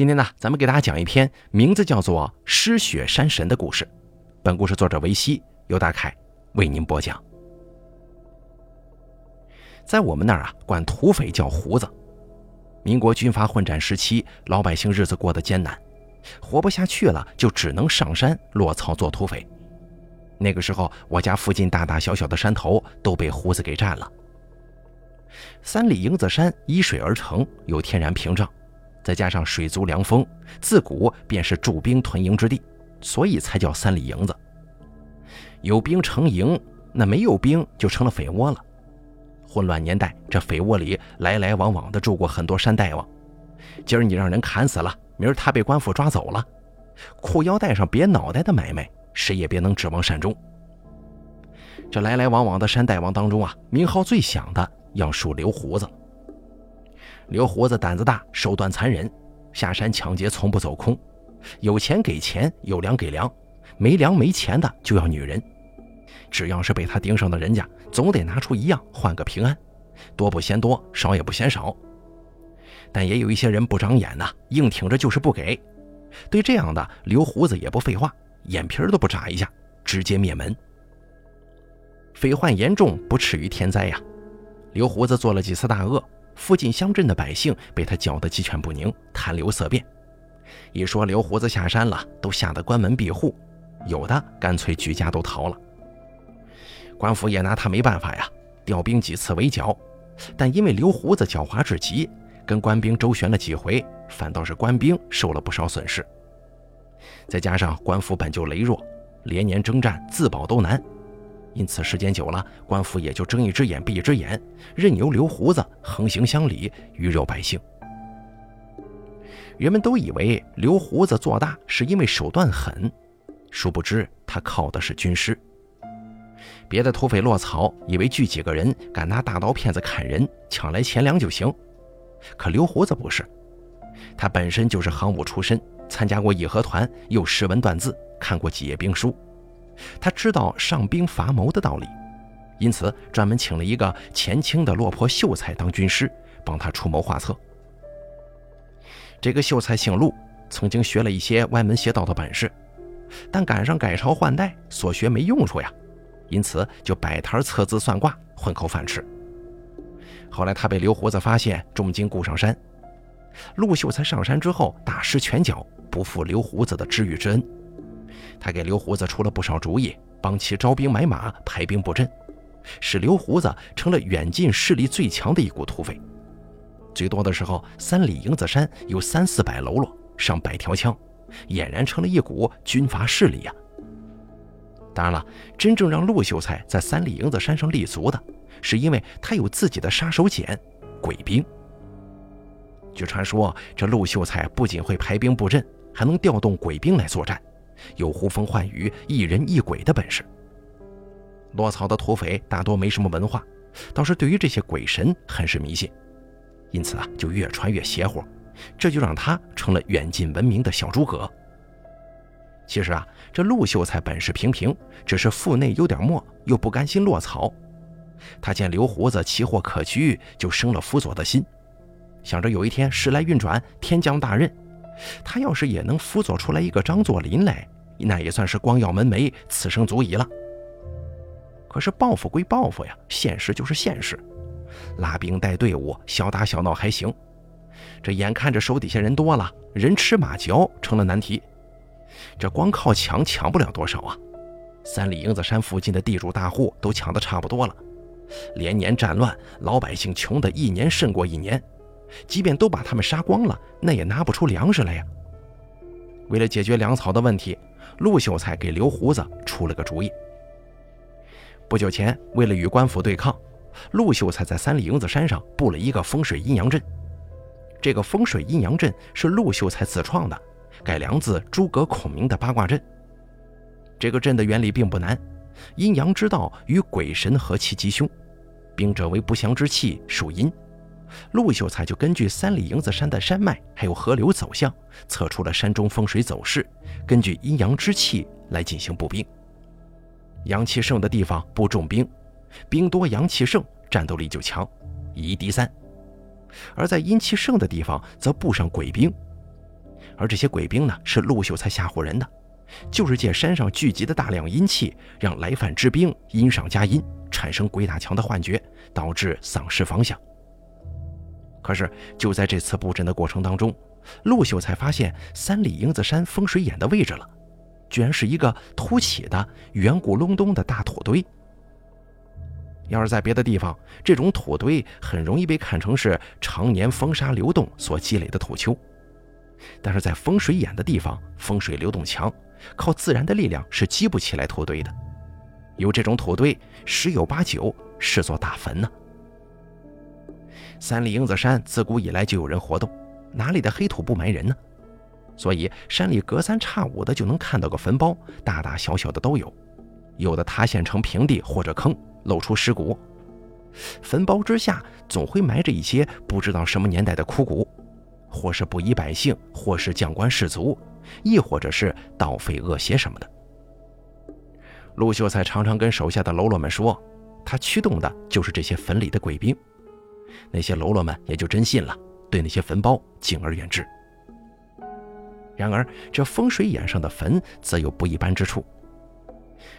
今天呢，咱们给大家讲一篇名字叫做《失血山神》的故事。本故事作者维西，由大凯为您播讲。在我们那儿啊，管土匪叫胡子。民国军阀混战时期，老百姓日子过得艰难，活不下去了，就只能上山落草做土匪。那个时候，我家附近大大小小的山头都被胡子给占了。三里营子山依水而成，有天然屏障，再加上水足凉风，自古便是驻兵屯营之地，所以才叫三里营子。有兵成营，那没有兵就成了匪窝了。混乱年代，这匪窝里来来往往的住过很多山大王。今儿你让人砍死了，明儿他被官府抓走了，裤腰带上别脑袋的买卖，谁也别能指望善终。这来来往往的山大王当中啊，名号最响的。要数刘胡子。刘胡子胆子大，手段残忍，下山抢劫从不走空，有钱给钱，有粮给粮，没粮没钱的就要女人。只要是被他盯上的人家，总得拿出一样换个平安，多不嫌多，少也不嫌少。但也有一些人不长眼呐，硬挺着就是不给。对这样的刘胡子也不废话，眼皮都不眨一下，直接灭门。匪患严重，不耻于天灾呀。刘胡子做了几次大恶，附近乡镇的百姓被他搅得鸡犬不宁，谈流色变。一说刘胡子下山了，都吓得关门闭户，有的干脆举家都逃了。官府也拿他没办法呀，调兵几次围剿，但因为刘胡子狡猾至极，跟官兵周旋了几回，反倒是官兵受了不少损失。再加上官府本就羸弱，连年征战，自保都难。因此，时间久了，官府也就睁一只眼闭一只眼，任由刘胡子横行乡里，鱼肉百姓。人们都以为刘胡子做大是因为手段狠，殊不知他靠的是军师。别的土匪落草，以为聚几个人敢拿大刀片子砍人，抢来钱粮就行。可刘胡子不是，他本身就是行伍出身，参加过义和团，又识文断字，看过几页兵书。他知道上兵伐谋的道理，因此专门请了一个前清的落魄秀才当军师，帮他出谋划策。这个秀才姓陆，曾经学了一些歪门邪道的本事，但赶上改朝换代，所学没用处呀，因此就摆摊测字算卦，混口饭吃。后来他被刘胡子发现，重金雇上山。陆秀才上山之后大施拳脚，不负刘胡子的知遇之恩。他给刘胡子出了不少主意，帮其招兵买马、排兵布阵，使刘胡子成了远近势力最强的一股土匪。最多的时候，三里营子山有三四百喽啰，上百条枪，俨然成了一股军阀势力呀。当然了，真正让陆秀才在三里营子山上立足的，是因为他有自己的杀手锏——鬼兵。据传说，这陆秀才不仅会排兵布阵，还能调动鬼兵来作战。有呼风唤雨、一人一鬼的本事。落草的土匪大多没什么文化，倒是对于这些鬼神很是迷信，因此啊，就越传越邪乎。这就让他成了远近闻名的小诸葛。其实啊，这陆秀才本事平平，只是腹内有点墨，又不甘心落草。他见刘胡子奇货可居，就生了辅佐的心，想着有一天时来运转，天降大任。他要是也能辅佐出来一个张作霖来，那也算是光耀门楣，此生足矣了。可是报复归报复呀，现实就是现实。拉兵带队伍，小打小闹还行，这眼看着手底下人多了，人吃马嚼成了难题。这光靠抢抢不了多少啊！三里营子山附近的地主大户都抢得差不多了，连年战乱，老百姓穷得一年胜过一年。即便都把他们杀光了，那也拿不出粮食来呀。为了解决粮草的问题，陆秀才给刘胡子出了个主意。不久前，为了与官府对抗，陆秀才在三里营子山上布了一个风水阴阳阵。这个风水阴阳阵是陆秀才自创的，改良自诸葛孔明的八卦阵。这个阵的原理并不难，阴阳之道与鬼神和其吉凶，兵者为不祥之气，属阴。陆秀才就根据三里营子山的山脉还有河流走向，测出了山中风水走势，根据阴阳之气来进行布兵。阳气盛的地方布重兵，兵多阳气盛，战斗力就强，以一敌三；而在阴气盛的地方则布上鬼兵。而这些鬼兵呢，是陆秀才吓唬人的，就是借山上聚集的大量阴气，让来犯之兵阴上加阴，产生鬼打墙的幻觉，导致丧失方向。可是就在这次布阵的过程当中，陆秀才发现三里营子山风水眼的位置了，居然是一个凸起的圆鼓隆咚的大土堆。要是在别的地方，这种土堆很容易被看成是常年风沙流动所积累的土丘。但是在风水眼的地方，风水流动强，靠自然的力量是积不起来土堆的。有这种土堆，十有八九是座大坟呢。三里营子山自古以来就有人活动，哪里的黑土不埋人呢？所以山里隔三差五的就能看到个坟包，大大小小的都有，有的塌陷成平地或者坑。露出尸骨，坟包之下总会埋着一些不知道什么年代的枯骨，或是不义百姓，或是将官士卒，亦或者是盗匪恶邪什么的。陆秀才常常跟手下的喽啰们说，他驱动的就是这些坟里的鬼兵。那些喽啰们也就真信了，对那些坟包敬而远之。然而，这风水眼上的坟则有不一般之处。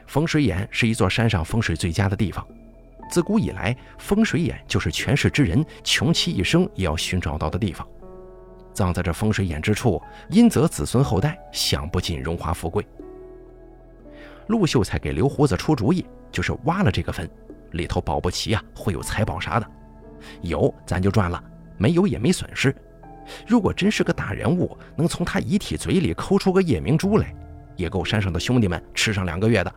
风水眼是一座山上风水最佳的地方，自古以来，风水眼就是权势之人穷其一生也要寻找到的地方。葬在这风水眼之处，阴则子孙后代享不尽荣华富贵。陆秀才给刘胡子出主意，就是挖了这个坟，里头保不齐啊会有财宝啥的，有咱就赚了，没有也没损失。如果真是个大人物，能从他遗体嘴里抠出个夜明珠来。也够山上的兄弟们吃上两个月的。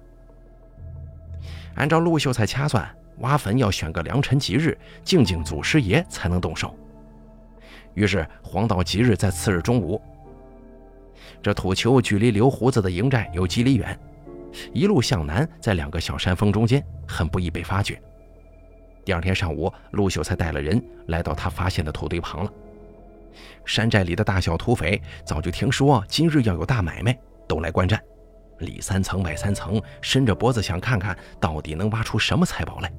按照陆秀才掐算，挖坟要选个良辰吉日，敬敬祖师爷才能动手。于是黄道吉日在次日中午。这土丘距离刘胡子的营寨有几里远，一路向南，在两个小山峰中间，很不易被发觉。第二天上午，陆秀才带了人来到他发现的土堆旁了。山寨里的大小土匪早就听说今日要有大买卖。都来观战，里三层外三层，伸着脖子想看看到底能挖出什么财宝来。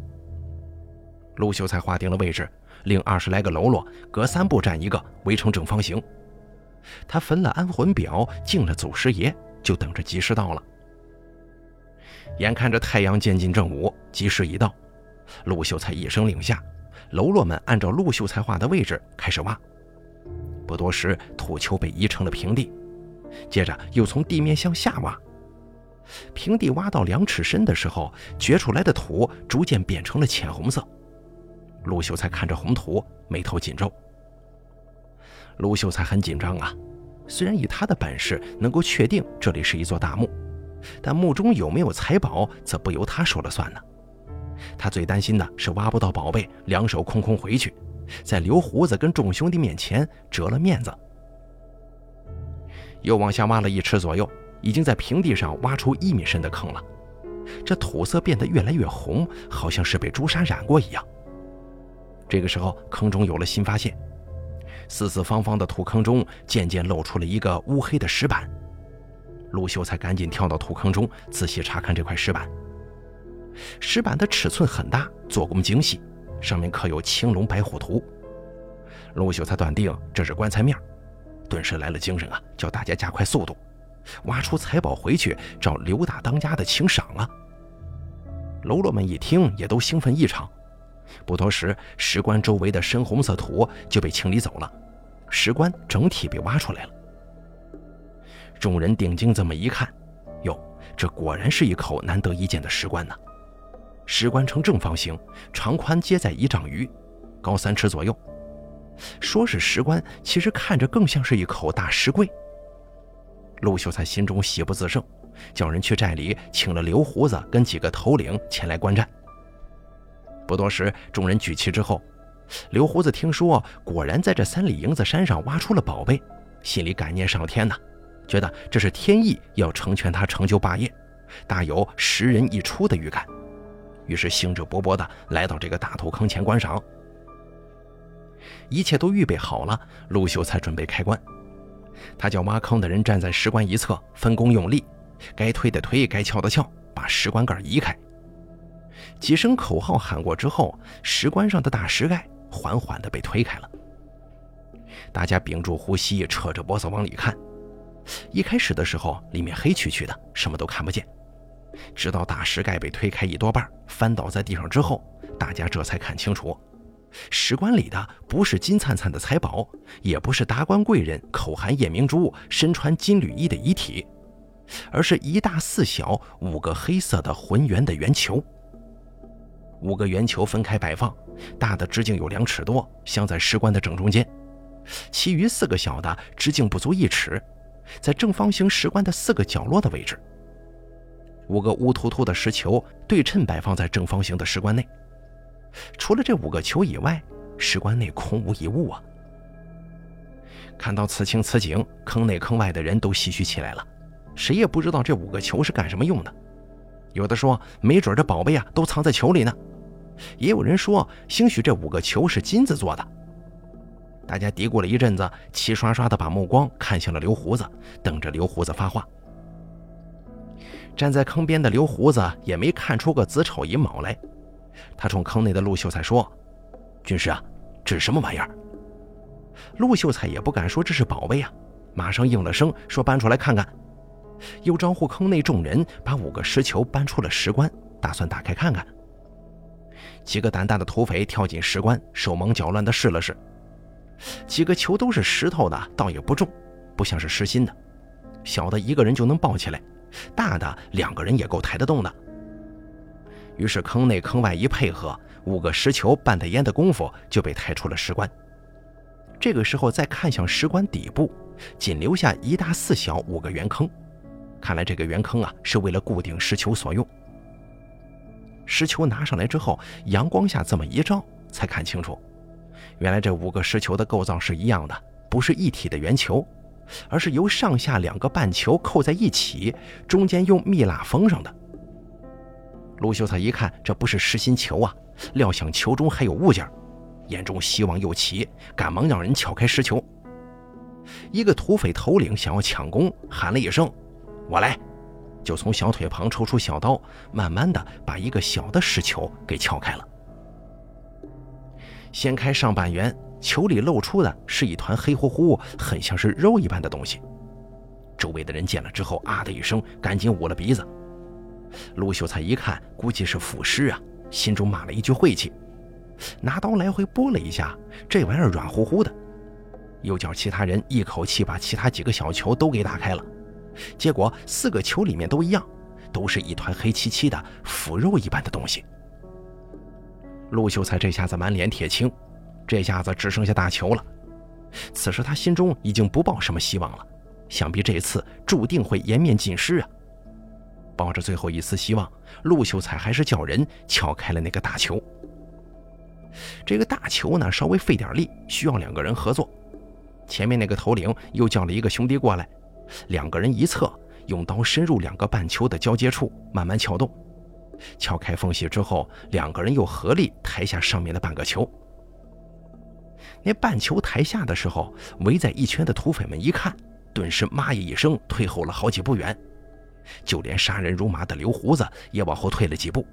陆秀才划定了位置，令二十来个喽啰隔三步站一个，围成正方形。他焚了安魂表，敬了祖师爷，就等着吉时到了。眼看着太阳渐近正午，吉时已到，陆秀才一声令下，喽啰们按照陆秀才画的位置开始挖。不多时，土丘被移成了平地。接着又从地面向下挖，平地挖到两尺深的时候，掘出来的土逐渐变成了浅红色。陆秀才看着红土，眉头紧皱。陆秀才很紧张啊，虽然以他的本事能够确定这里是一座大墓，但墓中有没有财宝，则不由他说了算呢。他最担心的是挖不到宝贝，两手空空回去，在刘胡子跟众兄弟面前折了面子。又往下挖了一尺左右，已经在平地上挖出一米深的坑了。这土色变得越来越红，好像是被朱砂染过一样。这个时候，坑中有了新发现，四四方方的土坑中渐渐露出了一个乌黑的石板。陆秀才赶紧跳到土坑中，仔细查看这块石板。石板的尺寸很大，做工精细，上面刻有青龙白虎图。陆秀才断定这是棺材面。顿时来了精神啊！叫大家加快速度，挖出财宝回去找刘大当家的请赏啊。喽啰们一听，也都兴奋异常。不多时，石棺周围的深红色土就被清理走了，石棺整体被挖出来了。众人定睛这么一看，哟，这果然是一口难得一见的石棺呐！石棺呈正方形，长宽皆在一丈余，高三尺左右。说是石棺，其实看着更像是一口大石柜。陆秀才心中喜不自胜，叫人去寨里请了刘胡子跟几个头领前来观战。不多时，众人举旗之后，刘胡子听说果然在这三里营子山上挖出了宝贝，心里感念上天呐，觉得这是天意要成全他成就霸业，大有十人一出的预感，于是兴致勃勃地来到这个大土坑前观赏。一切都预备好了，陆秀才准备开棺。他叫挖坑的人站在石棺一侧，分工用力，该推的推，该撬的撬，把石棺盖移开。几声口号喊过之后，石棺上的大石盖缓缓地被推开了。大家屏住呼吸，扯着脖子往里看，一开始的时候，里面黑黢黢的，什么都看不见。直到大石盖被推开一多半，翻倒在地上之后，大家这才看清楚，石棺里的不是金灿灿的财宝，也不是达官贵人口含夜明珠、身穿金缕衣的遗体，而是一大四小五个黑色的浑圆的圆球。五个圆球分开摆放，大的直径有两尺多，镶在石棺的正中间；其余四个小的直径不足一尺，在正方形石棺的四个角落的位置。五个乌突突的石球对称摆放在正方形的石棺内，除了这五个球以外，石棺内空无一物啊！看到此情此景，坑内坑外的人都唏嘘起来了，谁也不知道这五个球是干什么用的。有的说，没准这宝贝啊都藏在球里呢；也有人说，兴许这五个球是金子做的。大家嘀咕了一阵子，齐刷刷的把目光看向了刘胡子，等着刘胡子发话。站在坑边的刘胡子也没看出个子丑寅卯来，他冲坑内的陆秀才说：“军师啊，这是什么玩意儿？”陆秀才也不敢说这是宝贝啊，马上应了声说：“搬出来看看。”又招呼坑内众人把五个石球搬出了石棺，打算打开看看。几个胆大的土匪跳进石棺，手忙脚乱地试了试，几个球都是石头的，倒也不重，不像是实心的，小的一个人就能抱起来。大的两个人也够抬得动的。于是坑内坑外一配合，五个石球半袋烟的功夫就被抬出了石棺。这个时候再看向石棺底部，仅留下一大四小五个圆坑。看来这个圆坑啊是为了固定石球所用。石球拿上来之后，阳光下这么一照，才看清楚，原来这五个石球的构造是一样的，不是一体的圆球。而是由上下两个半球扣在一起，中间用蜜蜡封上的。陆秀才一看，这不是实心球啊，料想球中还有物件，眼中希望又起，赶忙让人撬开石球。一个土匪头领想要抢功，喊了一声：“我来！”就从小腿旁抽出小刀，慢慢的把一个小的石球给撬开了。掀开上半圆。球里露出的是一团黑乎乎、很像是肉一般的东西。周围的人见了之后，啊的一声，赶紧捂了鼻子。陆秀才一看，估计是腐尸啊，心中骂了一句晦气，拿刀来回拨了一下，这玩意儿软乎乎的。又叫其他人一口气把其他几个小球都给打开了，结果四个球里面都一样，都是一团黑漆漆的腐肉一般的东西。陆秀才这下子满脸铁青。这下子只剩下大球了。此时他心中已经不抱什么希望了，想必这次注定会颜面尽失啊！抱着最后一丝希望，陆秀才还是叫人撬开了那个大球。这个大球呢，稍微费点力，需要两个人合作。前面那个头领又叫了一个兄弟过来，两个人一侧，用刀深入两个半球的交接处，慢慢撬动。撬开缝隙之后，两个人又合力抬下上面的半个球。那半球台下的时候，围在一圈的土匪们一看，顿时“妈呀”一声，退后了好几步远。就连杀人如麻的刘胡子也往后退了几步。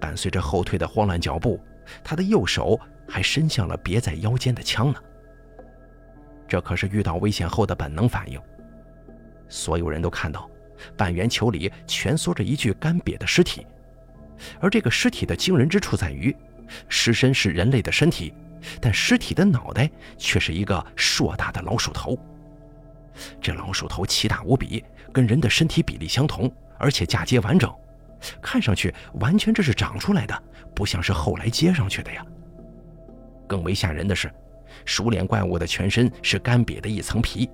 伴随着后退的慌乱脚步，他的右手还伸向了别在腰间的枪呢。这可是遇到危险后的本能反应。所有人都看到，半圆球里蜷缩着一具干瘪的尸体，而这个尸体的惊人之处在于，尸身是人类的身体。但尸体的脑袋却是一个硕大的老鼠头。这老鼠头奇大无比，跟人的身体比例相同，而且嫁接完整，看上去完全这是长出来的，不像是后来接上去的呀。更为吓人的是，鼠脸怪物的全身是干瘪的一层皮，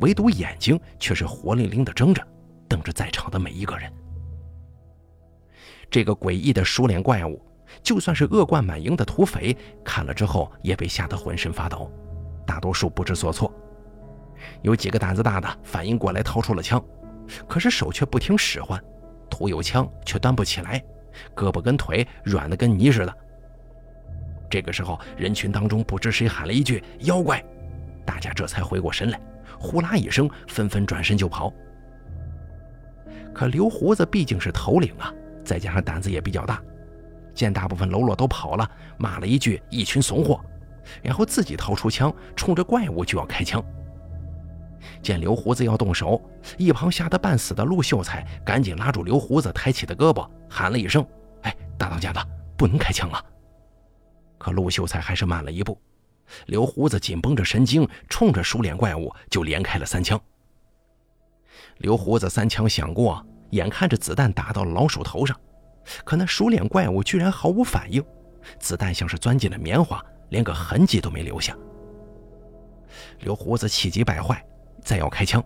唯独眼睛却是活灵灵的睁着，瞪着在场的每一个人。这个诡异的鼠脸怪物。就算是恶贯满盈的土匪看了之后，也被吓得浑身发抖，大多数不知所措。有几个胆子大的反应过来，掏出了枪，可是手却不听使唤，徒有枪却端不起来，胳膊跟腿软的跟泥似的。这个时候，人群当中不知谁喊了一句“妖怪”，大家这才回过神来，呼啦一声，纷纷转身就跑。可刘胡子毕竟是头领啊，再加上胆子也比较大。见大部分喽啰都跑了，骂了一句“一群怂货”，然后自己掏出枪，冲着怪物就要开枪。见刘胡子要动手，一旁吓得半死的陆秀才赶紧拉住刘胡子抬起的胳膊，喊了一声：“哎，大当家的，不能开枪啊！”可陆秀才还是慢了一步。刘胡子紧绷着神经，冲着熟脸怪物就连开了三枪。刘胡子三枪响过，眼看着子弹打到老鼠头上，可那熟脸怪物居然毫无反应，子弹像是钻进了棉花，连个痕迹都没留下。刘胡子气急败坏，再要开枪。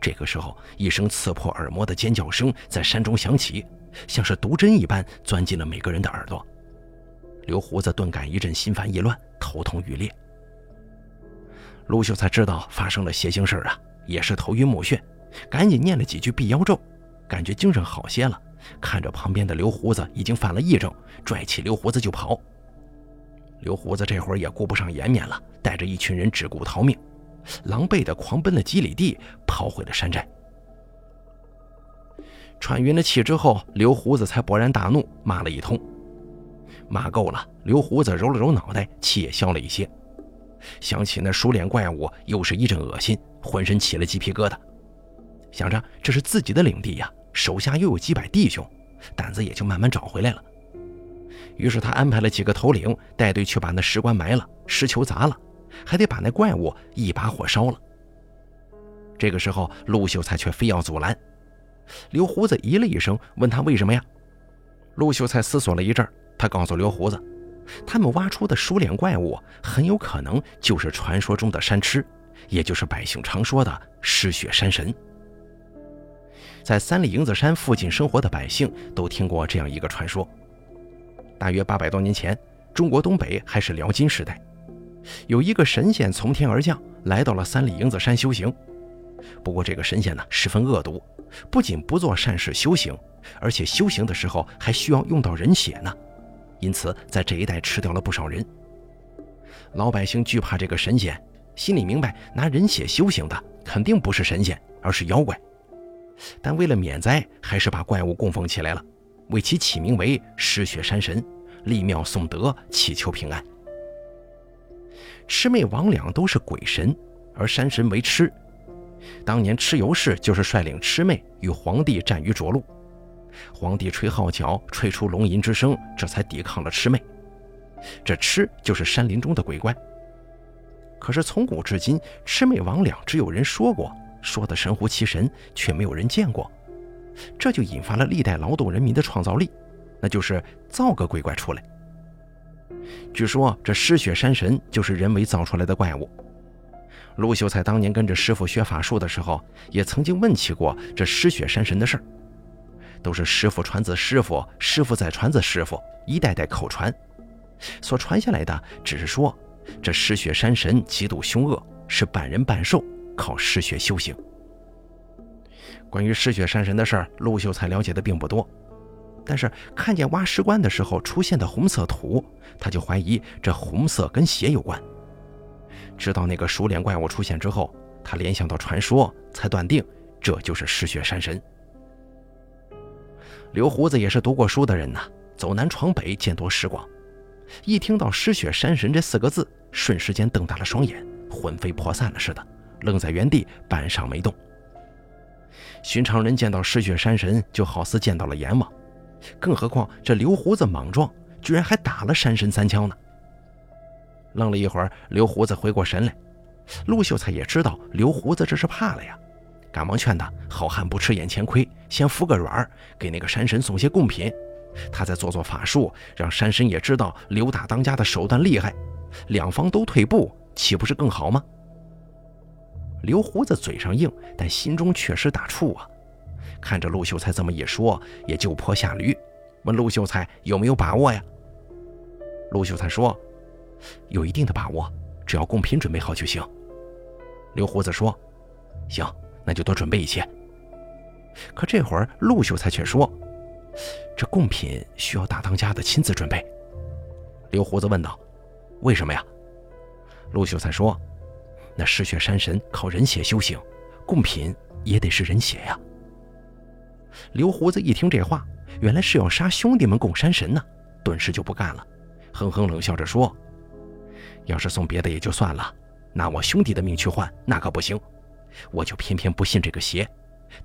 这个时候，一声刺破耳膜的尖叫声在山中响起，像是毒针一般钻进了每个人的耳朵。刘胡子顿感一阵心烦意乱，头痛欲裂。陆秀才知道发生了邪性事儿啊，也是头晕目眩，赶紧念了几句辟妖咒，感觉精神好些了。看着旁边的刘胡子已经犯了癔症，拽起刘胡子就跑。刘胡子这会儿也顾不上颜面了，带着一群人只顾逃命，狼狈的狂奔了几里地，跑回了山寨。喘匀了气之后，刘胡子才勃然大怒，骂了一通。骂够了，刘胡子揉了揉脑袋，气也消了一些。想起那熟脸怪物，又是一阵恶心，浑身起了鸡皮疙瘩。想着这是自己的领地呀，手下又有几百弟兄，胆子也就慢慢找回来了。于是他安排了几个头领带队去把那石棺埋了，石球砸了，还得把那怪物一把火烧了。这个时候，陆秀才却非要阻拦。刘胡子咦了一声，问他为什么呀？陆秀才思索了一阵，他告诉刘胡子，他们挖出的鼠脸怪物很有可能就是传说中的山痴，也就是百姓常说的嗜血山神。在三里营子山附近生活的百姓都听过这样一个传说。大约八百多年前，中国东北还是辽金时代，有一个神仙从天而降，来到了三里营子山修行。不过这个神仙呢，十分恶毒，不仅不做善事修行，而且修行的时候还需要用到人血呢，因此在这一带吃掉了不少人。老百姓惧怕这个神仙，心里明白拿人血修行的肯定不是神仙，而是妖怪。但为了免灾，还是把怪物供奉起来了。为其起名为失血山神，立庙颂德，祈求平安。魑魅魍魉都是鬼神，而山神为魑。当年蚩尤氏就是率领魑魅与皇帝战于涿鹿，皇帝吹号角，吹出龙吟之声，这才抵抗了魑魅。这魑就是山林中的鬼怪。可是从古至今，魑魅魍魉只有人说过，说的神乎其神，却没有人见过。这就引发了历代劳动人民的创造力，那就是造个鬼怪出来。据说这失血山神就是人为造出来的怪物。陆秀才当年跟着师傅学法术的时候，也曾经问起过这失血山神的事儿，都是师傅传子师傅，师傅再传子师傅，一代代口传，所传下来的只是说这失血山神极度凶恶，是半人半兽，靠失血修行。关于失血山神的事儿，陆秀才了解的并不多，但是看见挖石棺的时候出现的红色土，他就怀疑这红色跟血有关。直到那个熟脸怪物出现之后，他联想到传说，才断定这就是失血山神。刘胡子也是读过书的人呐，走南闯北，见多识广，一听到失血山神这四个字，瞬时间瞪大了双眼，魂飞魄散了似的，愣在原地半晌没动。寻常人见到失血山神，就好似见到了阎王，更何况这刘胡子莽撞，居然还打了山神三枪呢。愣了一会儿，刘胡子回过神来，陆秀才也知道刘胡子这是怕了呀，赶忙劝他：好汉不吃眼前亏，先服个软，给那个山神送些贡品，他再做做法术，让山神也知道刘大当家的手段厉害，两方都退步，岂不是更好吗？刘胡子嘴上硬，但心中确实打怵啊。看着陆秀才这么一说，也就坡下驴，问陆秀才有没有把握呀？陆秀才说：“有一定的把握，只要贡品准备好就行。”刘胡子说：“行，那就多准备一些。”可这会儿陆秀才却说：“这贡品需要大当家的亲自准备。”刘胡子问道：“为什么呀？”陆秀才说。那嗜血山神靠人血修行，贡品也得是人血呀。刘胡子一听这话，原来是要杀兄弟们供山神呢，顿时就不干了，哼哼冷笑着说：“要是送别的也就算了，拿我兄弟的命去换，那可不行。我就偏偏不信这个邪。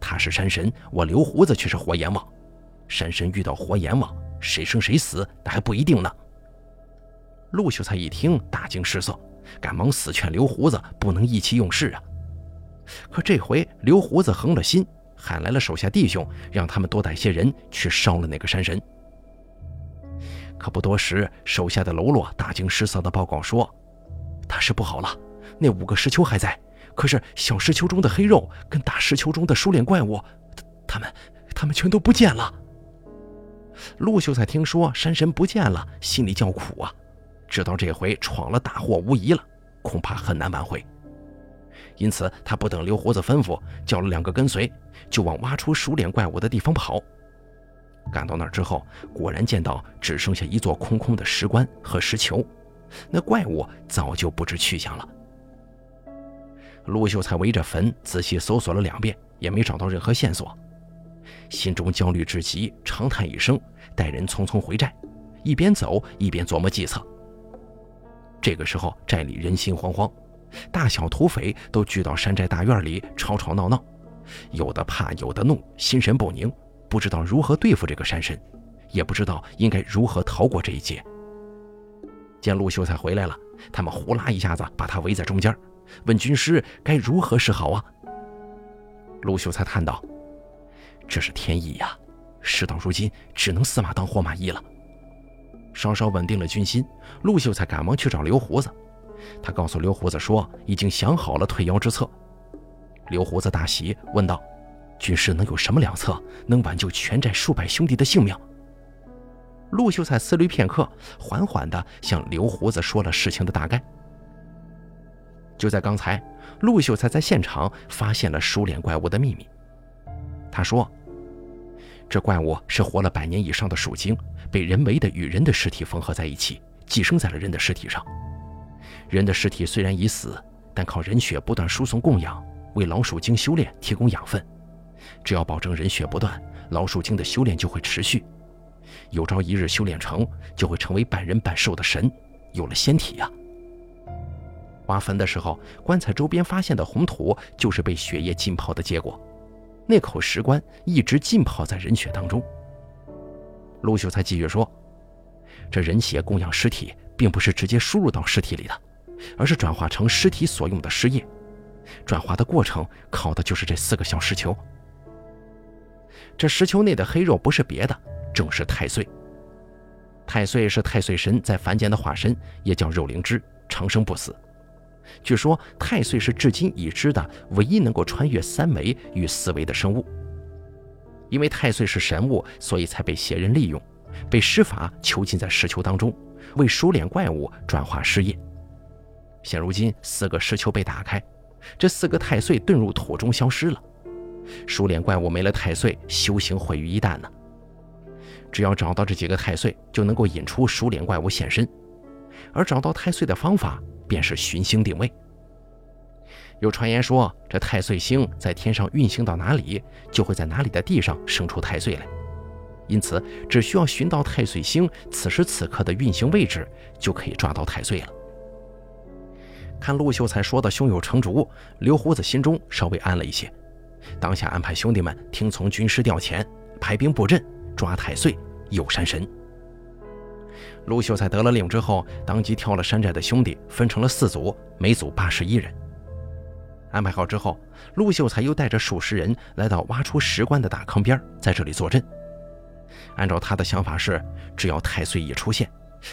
他是山神，我刘胡子却是活阎王。山神遇到活阎王，谁生谁死，那还不一定呢。陆秀才一听，大惊失色，赶忙死劝刘胡子不能意气用事啊。可这回刘胡子横了心，喊来了手下弟兄，让他们多带些人去烧了那个山神。可不多时，手下的喽啰大惊失色的报告说：“大事不好了，那五个石丘还在，可是小石丘中的黑肉跟大石丘中的熟脸怪物，他们，他们全都不见了。”陆秀才听说山神不见了，心里叫苦啊，知道这回闯了大祸无疑了，恐怕很难挽回。因此，他不等刘胡子吩咐，叫了两个跟随，就往挖出熟脸怪物的地方跑。赶到那儿之后，果然见到只剩下一座空空的石棺和石球，那怪物早就不知去向了。陆秀才围着坟仔细搜索了两遍，也没找到任何线索，心中焦虑至极，长叹一声，带人匆匆回寨，一边走一边琢磨计策。这个时候，寨里人心惶惶。大小土匪都聚到山寨大院里吵吵闹闹，有的怕，有的怒，心神不宁，不知道如何对付这个山神，也不知道应该如何逃过这一劫。见陆秀才回来了，他们呼啦一下子把他围在中间，问军师该如何是好啊？陆秀才叹道：“这是天意呀，事到如今，只能死马当活马医了。”稍稍稳定了军心，陆秀才赶忙去找刘胡子。他告诉刘胡子说：“已经想好了退妖之策。”刘胡子大喜，问道：“军师能有什么良策，能挽救全寨数百兄弟的性命？”陆秀才思虑片刻，缓缓地向刘胡子说了事情的大概。就在刚才，陆秀才在现场发现了熟脸怪物的秘密。他说：“这怪物是活了百年以上的鼠精，被人为的与人的尸体缝合在一起，寄生在了人的尸体上。”人的尸体虽然已死，但靠人血不断输送供养，为老鼠精修炼提供养分。只要保证人血不断，老鼠精的修炼就会持续。有朝一日修炼成，就会成为半人半兽的神，有了仙体呀。挖坟的时候，棺材周边发现的红土就是被血液浸泡的结果。那口石棺一直浸泡在人血当中。陆秀才继续说：“这人血供养尸体，并不是直接输入到尸体里的。”而是转化成尸体所用的尸液，转化的过程靠的就是这四个小石球。这石球内的黑肉不是别的，正是太岁。太岁是太岁神在凡间的化身，也叫肉灵芝，长生不死。据说太岁是至今已知的唯一能够穿越三维与四维的生物。因为太岁是神物，所以才被邪人利用，被施法囚禁在石球当中，为熟脸怪物转化尸液。现如今，四个石球被打开，这四个太岁遁入土中消失了。熟脸怪物没了太岁，修行毁于一旦呢。只要找到这几个太岁，就能够引出熟脸怪物现身。而找到太岁的方法，便是寻星定位。有传言说，这太岁星在天上运行到哪里，就会在哪里的地上生出太岁来。因此，只需要寻到太岁星此时此刻的运行位置，就可以抓到太岁了。看陆秀才说的胸有成竹，刘胡子心中稍微安了一些，当下安排兄弟们听从军师调遣，排兵布阵，抓太岁，诱山神。陆秀才得了令之后，当即挑了山寨的兄弟，分成了四组，每组八十一人。安排好之后，陆秀才又带着数十人来到挖出石棺的大坑边，在这里坐镇。按照他的想法是，只要太岁一出现，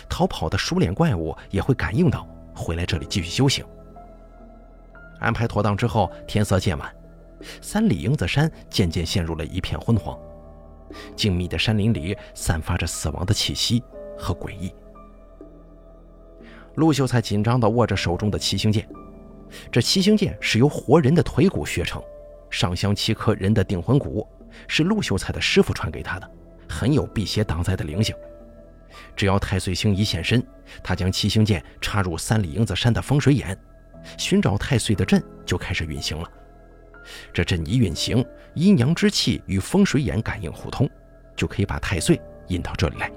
逃跑的熟脸怪物也会感应到。回来这里继续修行。安排妥当之后，天色渐晚，三里营子山渐渐陷入了一片昏黄。静谧的山林里散发着死亡的气息和诡异。陆秀才紧张地握着手中的七星剑，这七星剑是由活人的腿骨削成，上镶七颗人的定魂骨，是陆秀才的师傅传给他的，很有辟邪挡灾的灵性。只要太岁星一现身，他将七星剑插入三里营子山的风水眼，寻找太岁的阵就开始运行了。这阵一运行，阴阳之气与风水眼感应互通，就可以把太岁引到这里来。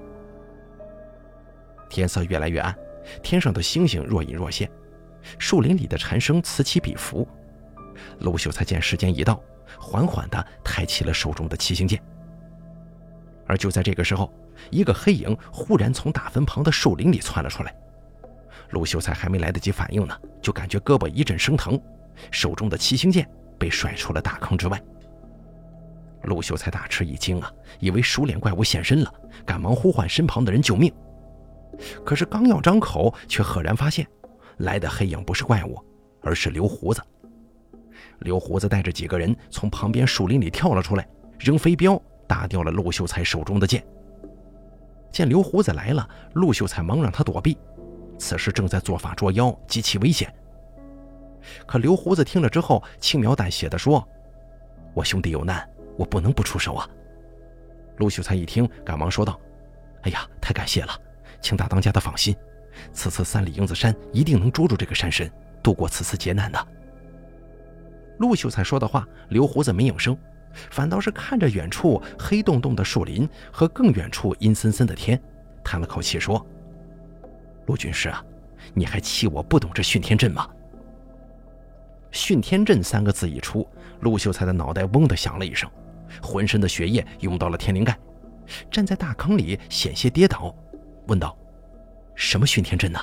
天色越来越暗，天上的星星若隐若现，树林里的蝉声此起彼伏。陆秀才见时间已到，缓缓地抬起了手中的七星剑。而就在这个时候，一个黑影忽然从大坟旁的树林里窜了出来。陆秀才还没来得及反应呢，就感觉胳膊一阵生疼，手中的七星剑被甩出了大坑之外。陆秀才大吃一惊啊，以为熟脸怪物现身了，赶忙呼唤身旁的人救命。可是刚要张口，却赫然发现，来的黑影不是怪物，而是刘胡子。刘胡子带着几个人从旁边树林里跳了出来，扔飞镖打掉了陆秀才手中的剑。见刘胡子来了，陆秀才忙让他躲避。此时正在做法捉妖，极其危险。可刘胡子听了之后，轻描淡写的说：“我兄弟有难，我不能不出手啊。”陆秀才一听，赶忙说道：“哎呀，太感谢了，请大当家的放心，此次三里英子山一定能捉住这个山神，度过此次劫难的。”陆秀才说的话，刘胡子没应声，反倒是看着远处黑洞洞的树林和更远处阴森森的天，叹了口气说。陆军师啊，你还气我不懂这训天阵吗？训天阵三个字一出，陆秀才的脑袋嗡的响了一声，浑身的血液涌到了天灵盖，站在大坑里险些跌倒，问道：“什么训天阵呢？”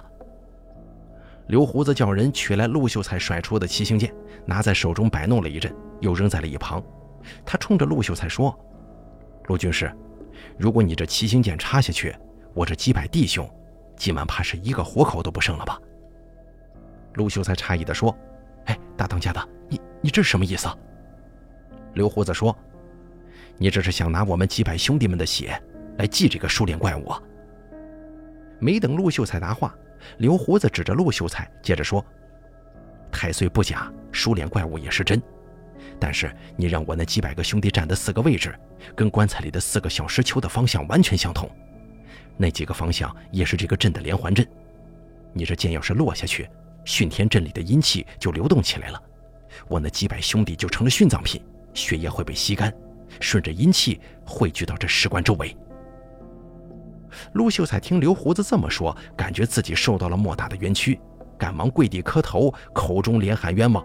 刘胡子叫人取来陆秀才甩出的七星剑，拿在手中摆弄了一阵，又扔在了一旁。他冲着陆秀才说：“陆军师，如果你这七星剑插下去，我这几百弟兄……”今晚怕是一个活口都不剩了吧？陆秀才诧异地说：“哎，大当家的，你你这是什么意思？”刘胡子说：“你这是想拿我们几百兄弟们的血来祭这个书脸怪物？”？”没等陆秀才答话，刘胡子指着陆秀才，接着说：“太岁不假，书脸怪物也是真。但是你让我那几百个兄弟站的四个位置，跟棺材里的四个小石球的方向完全相同。”那几个方向也是这个阵的连环阵，你这剑要是落下去，训天阵里的阴气就流动起来了，我那几百兄弟就成了殉葬品，血液会被吸干，顺着阴气汇聚到这石棺周围。陆秀才听刘胡子这么说，感觉自己受到了莫大的冤屈，赶忙跪地磕头，口中连喊冤枉，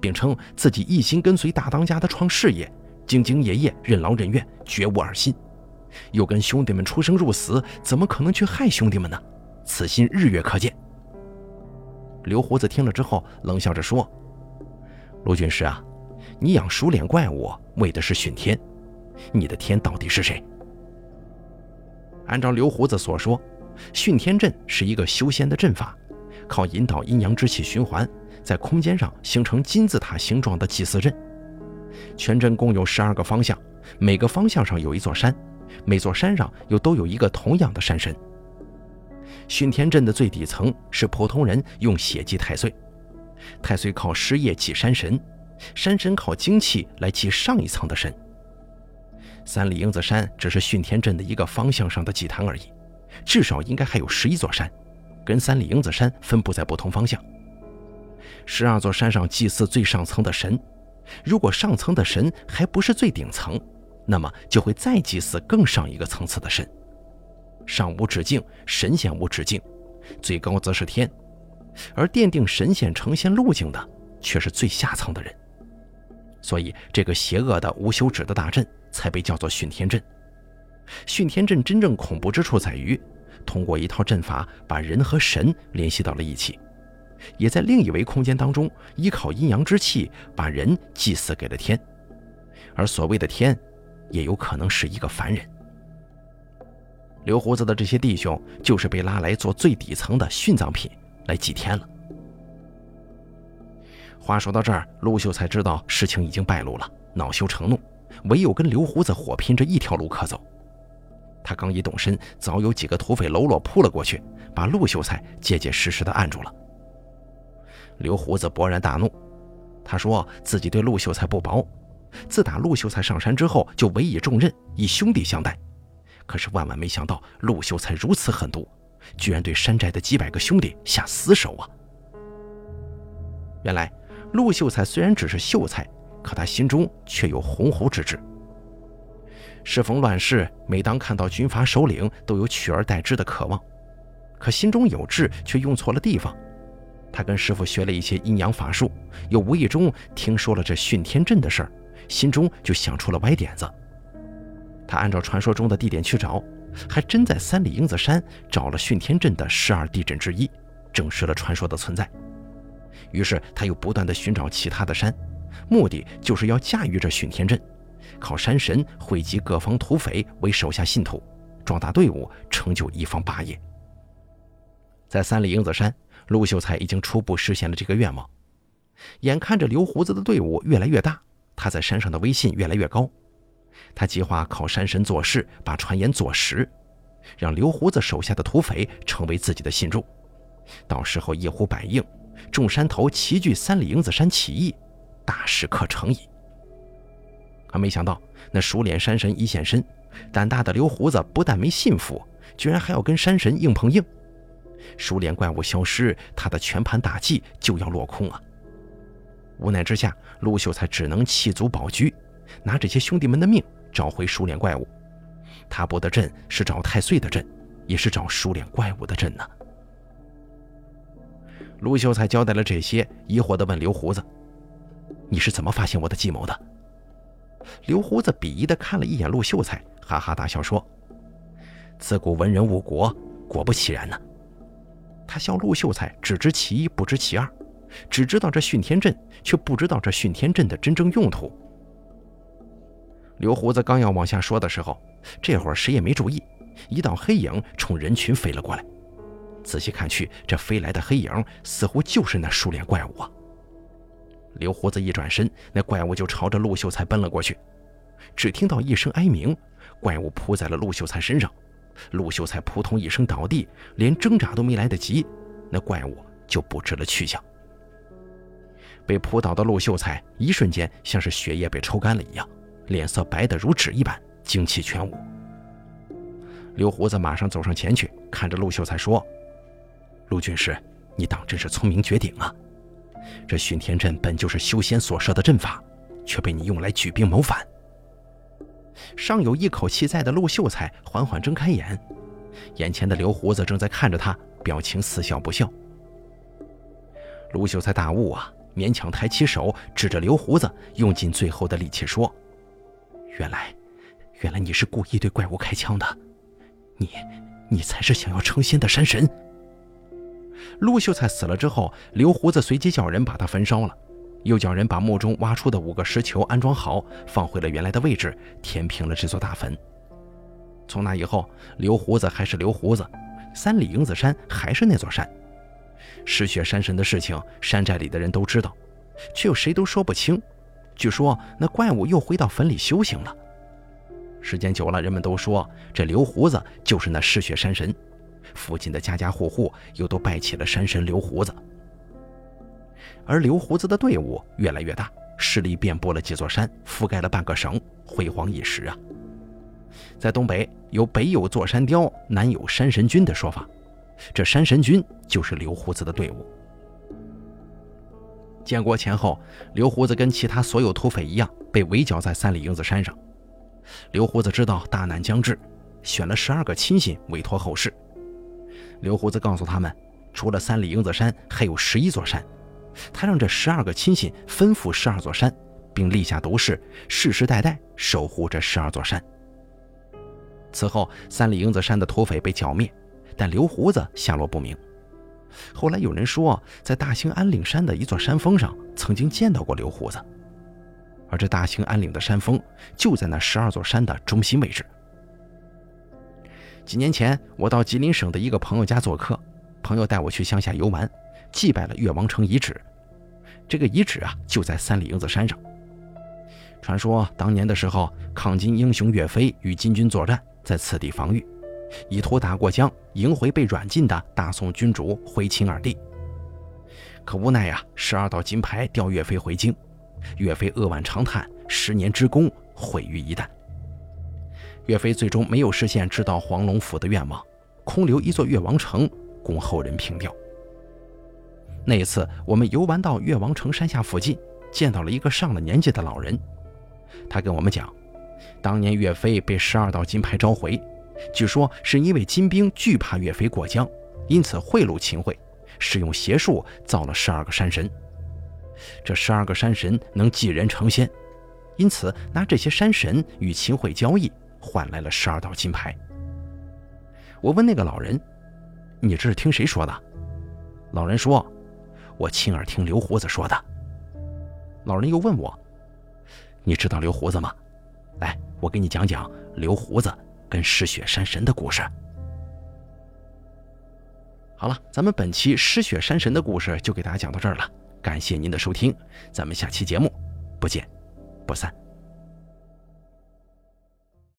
并称自己一心跟随大当家的创事业，兢兢业业，任劳任怨，绝无二心。又跟兄弟们出生入死，怎么可能去害兄弟们呢？此心日月可见。刘胡子听了之后，冷笑着说：“陆军师啊，你养鼠脸怪物为的是训天，你的天到底是谁？”按照刘胡子所说，训天阵是一个修仙的阵法，靠引导阴阳之气循环，在空间上形成金字塔形状的祭祀阵。全阵共有十二个方向，每个方向上有一座山。每座山上又都有一个同样的山神。训天阵的最底层是普通人用血祭太岁，太岁靠尸液祭山神，山神靠精气来祭上一层的神。三里营子山只是训天镇的一个方向上的祭坛而已，至少应该还有十一座山，跟三里营子山分布在不同方向。十二座山上祭祀最上层的神，如果上层的神还不是最顶层。那么就会再祭祀更上一个层次的神，上无止境，神仙无止境，最高则是天，而奠定神仙成仙路径的却是最下层的人。所以，这个邪恶的无休止的大阵才被叫做训天阵。训天阵真正恐怖之处在于，通过一套阵法把人和神联系到了一起，也在另一维空间当中依靠阴阳之气把人祭祀给了天，而所谓的天。也有可能是一个凡人。刘胡子的这些弟兄就是被拉来做最底层的殉葬品来祭天了。话说到这儿，陆秀才知道事情已经败露了，恼羞成怒，唯有跟刘胡子火拼这一条路可走。他刚一动身，早有几个土匪喽啰扑了过去，把陆秀才结结实实的按住了。刘胡子勃然大怒，他说自己对陆秀才不薄。自打陆秀才上山之后，就委以重任，以兄弟相待。可是万万没想到，陆秀才如此狠毒，居然对山寨的几百个兄弟下死手啊！原来，陆秀才虽然只是秀才，可他心中却有鸿鹄之志。适逢乱世，每当看到军阀首领，都有取而代之的渴望，可心中有志，却用错了地方。他跟师傅学了一些阴阳法术，又无意中听说了这训天阵的事儿，心中就想出了歪点子。他按照传说中的地点去找，还真在三里营子山找了训天阵的十二地阵之一，证实了传说的存在。于是他又不断的寻找其他的山，目的就是要驾驭这训天阵，靠山神汇集各方土匪为手下信徒，壮大队伍，成就一方霸业。在三里营子山。陆秀才已经初步实现了这个愿望，眼看着刘胡子的队伍越来越大，他在山上的威信越来越高。他计划靠山神做事，把传言做实，让刘胡子手下的土匪成为自己的信众。到时候一呼百应，众山头齐聚三里营子山起义，大事可成矣。可没想到，那熟脸山神一现身，胆大的刘胡子不但没信服，居然还要跟山神硬碰硬。熟脸怪物消失，他的全盘大计就要落空啊！无奈之下，陆秀才只能弃卒保车，拿这些兄弟们的命找回熟脸怪物。他布的阵是找太岁的阵，也是找熟脸怪物的阵呢。陆秀才交代了这些，疑惑地问刘胡子：“你是怎么发现我的计谋的？”刘胡子鄙夷地看了一眼陆秀才，哈哈大笑说：“自古文人误国，果不其然呢。”他笑陆秀才只知其一不知其二，只知道这训天阵，却不知道这训天阵的真正用途。刘胡子刚要往下说的时候，这会儿谁也没注意，一道黑影冲人群飞了过来。仔细看去，这飞来的黑影似乎就是那熟脸怪物啊！刘胡子一转身，那怪物就朝着陆秀才奔了过去。只听到一声哀鸣，怪物扑在了陆秀才身上。陆秀才扑通一声倒地，连挣扎都没来得及，那怪物就不知了去向。被扑倒的陆秀才一瞬间像是血液被抽干了一样，脸色白得如纸一般，精气全无。刘胡子马上走上前去，看着陆秀才说：“陆军师，你当真是聪明绝顶啊！这训天阵本就是修仙所设的阵法，却被你用来举兵谋反。”尚有一口气在的陆秀才缓缓睁开眼，眼前的刘胡子正在看着他，表情似笑不笑。陆秀才大悟啊，勉强抬起手，指着刘胡子，用尽最后的力气说：“原来，原来你是故意对怪物开枪的，你，你才是想要成仙的山神。”陆秀才死了之后，刘胡子随即叫人把他焚烧了。又叫人把墓中挖出的五个石球安装好，放回了原来的位置，填平了这座大坟。从那以后，刘胡子还是刘胡子，三里营子山还是那座山。失血山神的事情，山寨里的人都知道，却又谁都说不清。据说那怪物又回到坟里修行了。时间久了，人们都说这刘胡子就是那失血山神，附近的家家户户又都拜起了山神刘胡子。而刘胡子的队伍越来越大，势力遍布了几座山，覆盖了半个省，辉煌一时啊！在东北有“北有座山雕，南有山神军”的说法，这山神军就是刘胡子的队伍。建国前后，刘胡子跟其他所有土匪一样，被围剿在三里营子山上。刘胡子知道大难将至，选了十二个亲信委托后事。刘胡子告诉他们，除了三里英子山，还有十一座山。他让这十二个亲信吩咐十二座山，并立下毒誓，世世代代守护这十二座山。此后，三里英子山的土匪被剿灭，但刘胡子下落不明。后来有人说，在大兴安岭山的一座山峰上曾经见到过刘胡子，而这大兴安岭的山峰就在那十二座山的中心位置。几年前，我到吉林省的一个朋友家做客，朋友带我去乡下游玩。祭拜了岳王城遗址，这个遗址啊就在三里营子山上。传说当年的时候，抗金英雄岳飞与金军作战，在此地防御，以图打过江，迎回被软禁的大宋君主徽钦二帝。可无奈呀，十二道金牌调岳飞回京，岳飞扼腕长叹，十年之功毁于一旦。岳飞最终没有实现直捣黄龙府的愿望，空留一座岳王城供后人凭吊。那一次，我们游玩到岳王城山下附近，见到了一个上了年纪的老人。他跟我们讲，当年岳飞被十二道金牌召回，据说是因为金兵惧怕岳飞过江，因此贿赂秦桧，使用邪术造了十二个山神。这十二个山神能寄人成仙，因此拿这些山神与秦桧交易，换来了十二道金牌。我问那个老人：“你这是听谁说的？”老人说：“我亲耳听刘胡子说的。”老人又问我：“你知道刘胡子吗？来，我给你讲讲刘胡子跟失血山神的故事。”好了，咱们本期失血山神的故事就给大家讲到这儿了。感谢您的收听，咱们下期节目不见不散。